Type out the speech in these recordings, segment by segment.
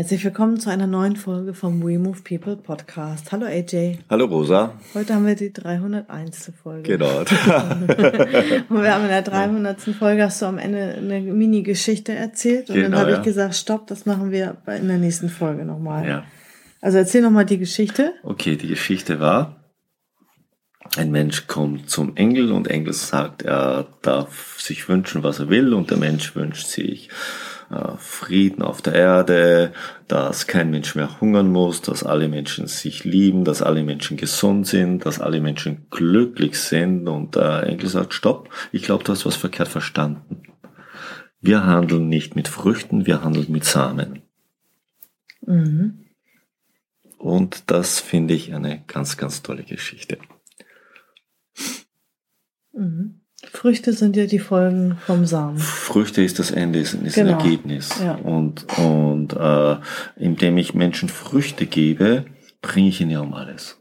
Herzlich willkommen zu einer neuen Folge vom We Move People Podcast. Hallo AJ. Hallo Rosa. Heute haben wir die 301. Folge. Genau. Und wir haben in der 300. Folge hast du am Ende eine Mini-Geschichte erzählt und Genau, dann habe ja. ich gesagt, stopp, das machen wir in der nächsten Folge nochmal. Ja. Also erzähl nochmal die Geschichte. Okay, die Geschichte war, ein Mensch kommt zum Engel und Engel sagt, er darf sich wünschen, was er will und der Mensch wünscht sich Frieden auf der Erde, dass kein Mensch mehr hungern muss, dass alle Menschen sich lieben, dass alle Menschen gesund sind, dass alle Menschen glücklich sind und der Engel sagt, stopp, ich glaube, du hast was verkehrt verstanden. Wir handeln nicht mit Früchten, wir handeln mit Samen. Mhm. Und das finde ich eine ganz, ganz tolle Geschichte. Mhm. Früchte sind ja die Folgen vom Samen. Früchte ist das Ende, ist, ist Genau. ein Ergebnis. Ja. Und, und äh, indem ich Menschen Früchte gebe, bringe ich ihnen ja um alles.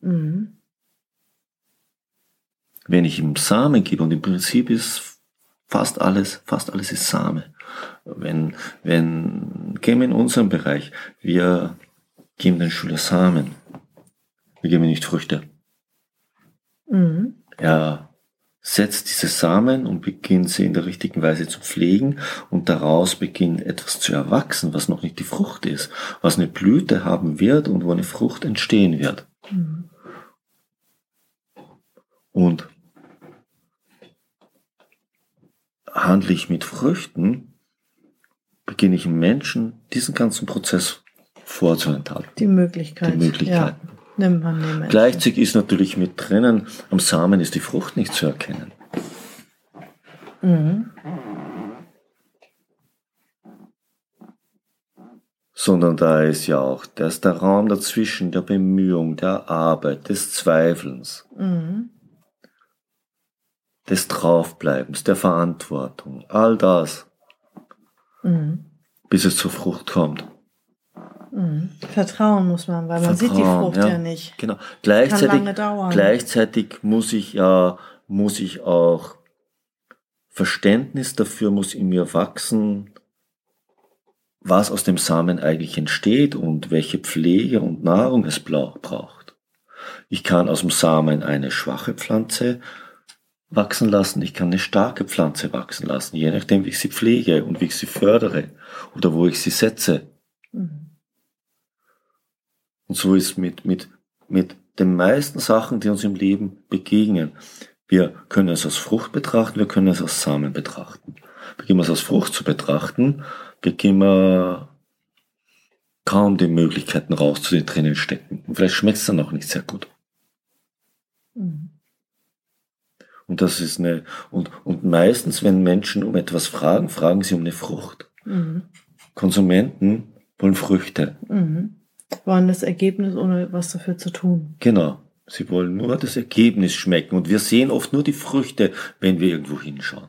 Mhm. Wenn ich ihm Samen gebe, und im Prinzip ist fast alles, fast alles ist Same. Wenn, wenn, gehen wir in unserem Bereich, wir geben den Schüler Samen. Wir geben ihnen nicht Früchte. Mhm. Er setzt diese Samen und beginnt sie in der richtigen Weise zu pflegen und daraus beginnt etwas zu erwachsen, was noch nicht die Frucht ist, was eine Blüte haben wird und wo eine Frucht entstehen wird. Mhm. Und handle ich mit Früchten, beginne ich im Menschen diesen ganzen Prozess vorzuenthalten. Die Möglichkeit. Die Möglichkeiten. Ja. Nimmt man den Menschen. Gleichzeitig ist natürlich mit drinnen, am Samen ist die Frucht nicht zu erkennen. Mhm. sondern da ist ja auch, da ist der Raum dazwischen der Bemühung, der Arbeit, des Zweifelns, Mhm. des Draufbleibens, der Verantwortung, all das, Mhm. bis es zur Frucht kommt. Mhm. Vertrauen muss man, weil man sieht die Frucht ja, nicht. Genau. Gleichzeitig, gleichzeitig muss ich ja, muss ich auch Verständnis dafür muss in mir wachsen, was aus dem Samen eigentlich entsteht und welche Pflege und Nahrung es braucht. Ich kann aus dem Samen eine schwache Pflanze wachsen lassen, ich kann eine starke Pflanze wachsen lassen, je nachdem, wie ich sie pflege und wie ich sie fördere oder wo ich sie setze. Mhm. Und so ist mit, mit, mit den meisten Sachen, die uns im Leben begegnen. Wir können es als Frucht betrachten, wir können es als Samen betrachten. Beginnen wir es als Frucht zu betrachten, beginnen wir kaum die Möglichkeiten raus zu den drinnen stecken. Und vielleicht schmeckt es dann auch nicht sehr gut. Mhm. Und das ist eine, und, und meistens, wenn Menschen um etwas fragen, fragen sie um eine Frucht. Mhm. Konsumenten wollen Früchte. Mhm. Wollen das Ergebnis, ohne was dafür zu tun. Genau. Sie wollen nur das Ergebnis schmecken. Und wir sehen oft nur die Früchte, wenn wir irgendwo hinschauen.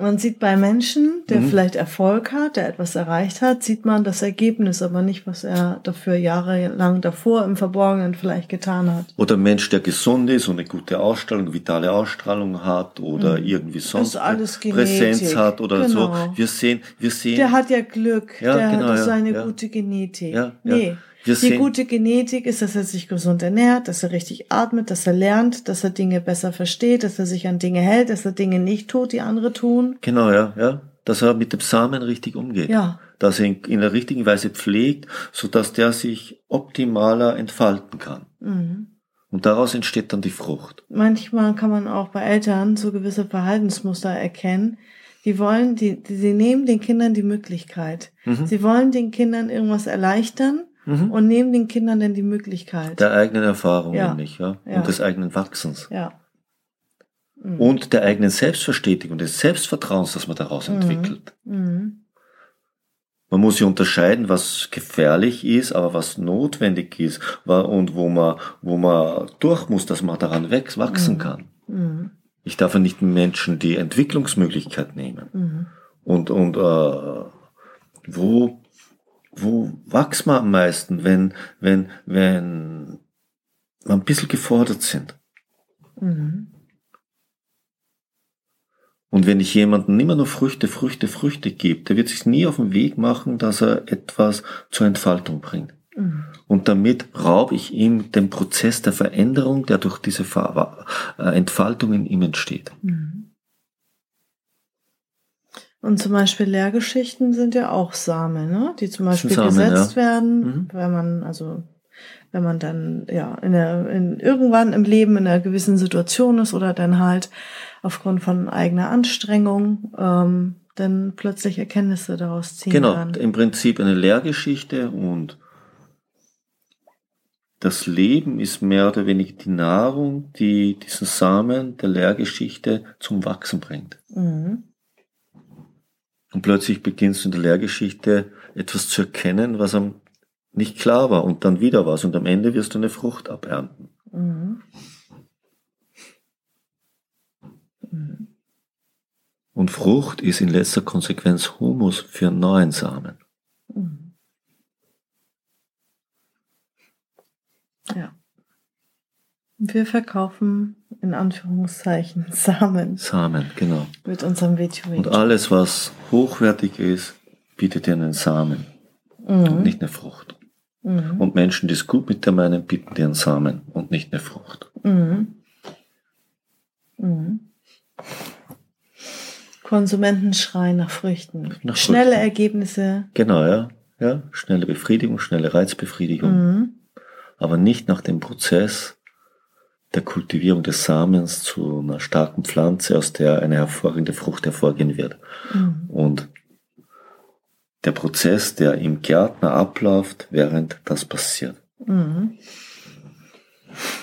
Man sieht bei Menschen, der Mhm. vielleicht Erfolg hat, der etwas erreicht hat, sieht man das Ergebnis, aber nicht, was er dafür jahrelang davor im Verborgenen vielleicht getan hat. Oder ein Mensch, der gesund ist und eine gute Ausstrahlung, vitale Ausstrahlung hat oder irgendwie sonst Mhm. Präsenz hat oder Genau. so. Wir sehen, wir sehen, Der hat ja Glück, Ja, der genau, hat ja, seine ja. gute Genetik. Ja. Nee, Wir die sehen- gute Genetik ist, dass er sich gesund ernährt, dass er richtig atmet, dass er lernt, dass er Dinge besser versteht, dass er sich an Dinge hält, dass er Dinge nicht tut, die andere tun. genau, ja, ja, dass er mit dem Samen richtig umgeht. Ja. Dass er ihn in der richtigen Weise pflegt, so dass der sich optimaler entfalten kann. Mhm. Und daraus entsteht dann die Frucht. Manchmal kann man auch bei Eltern so gewisse Verhaltensmuster erkennen. Die wollen, die, die, sie nehmen den Kindern die Möglichkeit. Mhm. Sie wollen den Kindern irgendwas erleichtern Mhm. und nehmen den Kindern dann die Möglichkeit. Der eigenen Erfahrung Ja. nämlich, ja. Ja. Und des eigenen Wachsens. ja. Mhm. Und der eigenen Selbstverstetigung, des Selbstvertrauens, das man daraus entwickelt. Mhm. Man muss ja unterscheiden, was gefährlich ist, aber was notwendig ist und wo man, wo man durch muss, dass man daran wachsen mhm. kann. Mhm. Ich darf ja nicht Menschen die Entwicklungsmöglichkeit nehmen. Mhm. Und, und äh, wo, wo wächst man am meisten, wenn, wenn, wenn man ein bisschen gefordert sind? Mhm. Und wenn ich jemanden immer nur Früchte, Früchte, Früchte gebe, der wird sich nie auf den Weg machen, dass er etwas zur Entfaltung bringt. Mhm. Und damit raube ich ihm den Prozess der Veränderung, der durch diese äh, Entfaltung in ihm entsteht. Mhm. Und zum Beispiel Lehrgeschichten sind ja auch Samen, ne? die zum Beispiel Samen, gesetzt ja. werden, mhm. wenn man, also wenn man dann ja in der, in, irgendwann im Leben in einer gewissen Situation ist oder dann halt aufgrund von eigener Anstrengung ähm, dann plötzlich Erkenntnisse daraus ziehen genau, kann. Genau, im Prinzip eine Lehrgeschichte und das Leben ist mehr oder weniger die Nahrung, die diesen Samen der Lehrgeschichte zum Wachsen bringt. Mhm. Und plötzlich beginnst du in der Lehrgeschichte etwas zu erkennen, was am nicht klar war und dann wieder was und am Ende wirst du eine Frucht abernten. Mhm. Und Frucht ist in letzter Konsequenz Humus für neuen Samen. Mhm. Ja. Wir verkaufen in Anführungszeichen Samen. Samen, genau. Mit unserem WTO. Und alles, was hochwertig ist, bietet dir einen Samen mhm. und nicht eine Frucht. Mhm. Und Menschen, die es gut mit dir meinen, bieten dir einen Samen und nicht eine Frucht. Mhm. Mhm. Konsumenten schreien nach Früchten. Nach Schnelle Früchten. Ergebnisse. Genau, ja. Ja, schnelle Befriedigung, schnelle Reizbefriedigung. Mhm. Aber nicht nach dem Prozess der Kultivierung des Samens zu einer starken Pflanze, aus der eine hervorragende Frucht hervorgehen wird. Mhm. Und der Prozess, der im Gärtner abläuft, während das passiert. Mhm.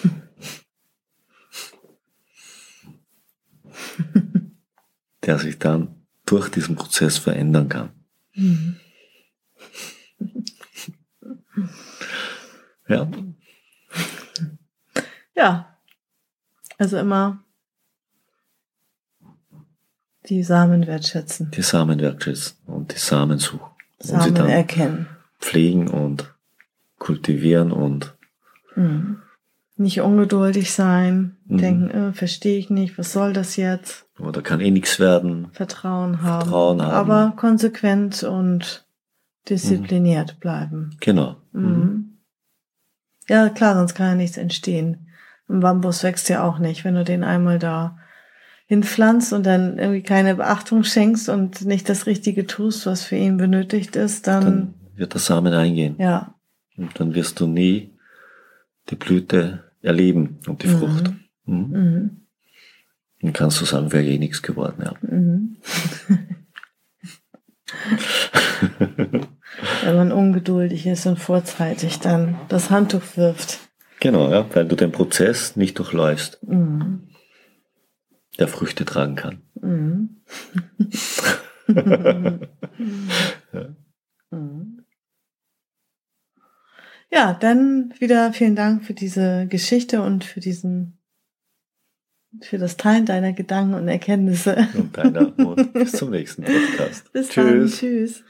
der sich dann durch diesen Prozess verändern kann. Mhm. ja. Ja. Also immer die Samen wertschätzen. Die Samen wertschätzen und die Samen suchen. Samen und sie dann erkennen. Pflegen und kultivieren und mhm. nicht ungeduldig sein, mhm. denken, äh, verstehe ich nicht, was soll das jetzt? Oder kann eh nichts werden. Vertrauen haben. Vertrauen haben. Aber konsequent und diszipliniert mhm. bleiben. Genau. Mhm. Ja, klar, sonst kann ja nichts entstehen. Ein Bambus wächst ja auch nicht, wenn du den einmal da hinpflanzt und dann irgendwie keine Beachtung schenkst und nicht das Richtige tust, was für ihn benötigt ist, dann, dann wird der Samen eingehen. Ja. Und dann wirst du nie die Blüte erleben und die mhm. Frucht. Mhm. Mhm. Dann kannst du sagen, wäre eh nichts geworden, ja. Mhm. Wenn man ungeduldig ist und vorzeitig dann das Handtuch wirft. Genau, ja, weil du den Prozess nicht durchläufst. Mhm der Früchte tragen kann. Mhm. ja. dann wieder vielen Dank für diese Geschichte und für diesen, für das Teilen deiner Gedanken und Erkenntnisse. Und deiner und bis zum nächsten Podcast. Bis tschüss. Dann, tschüss.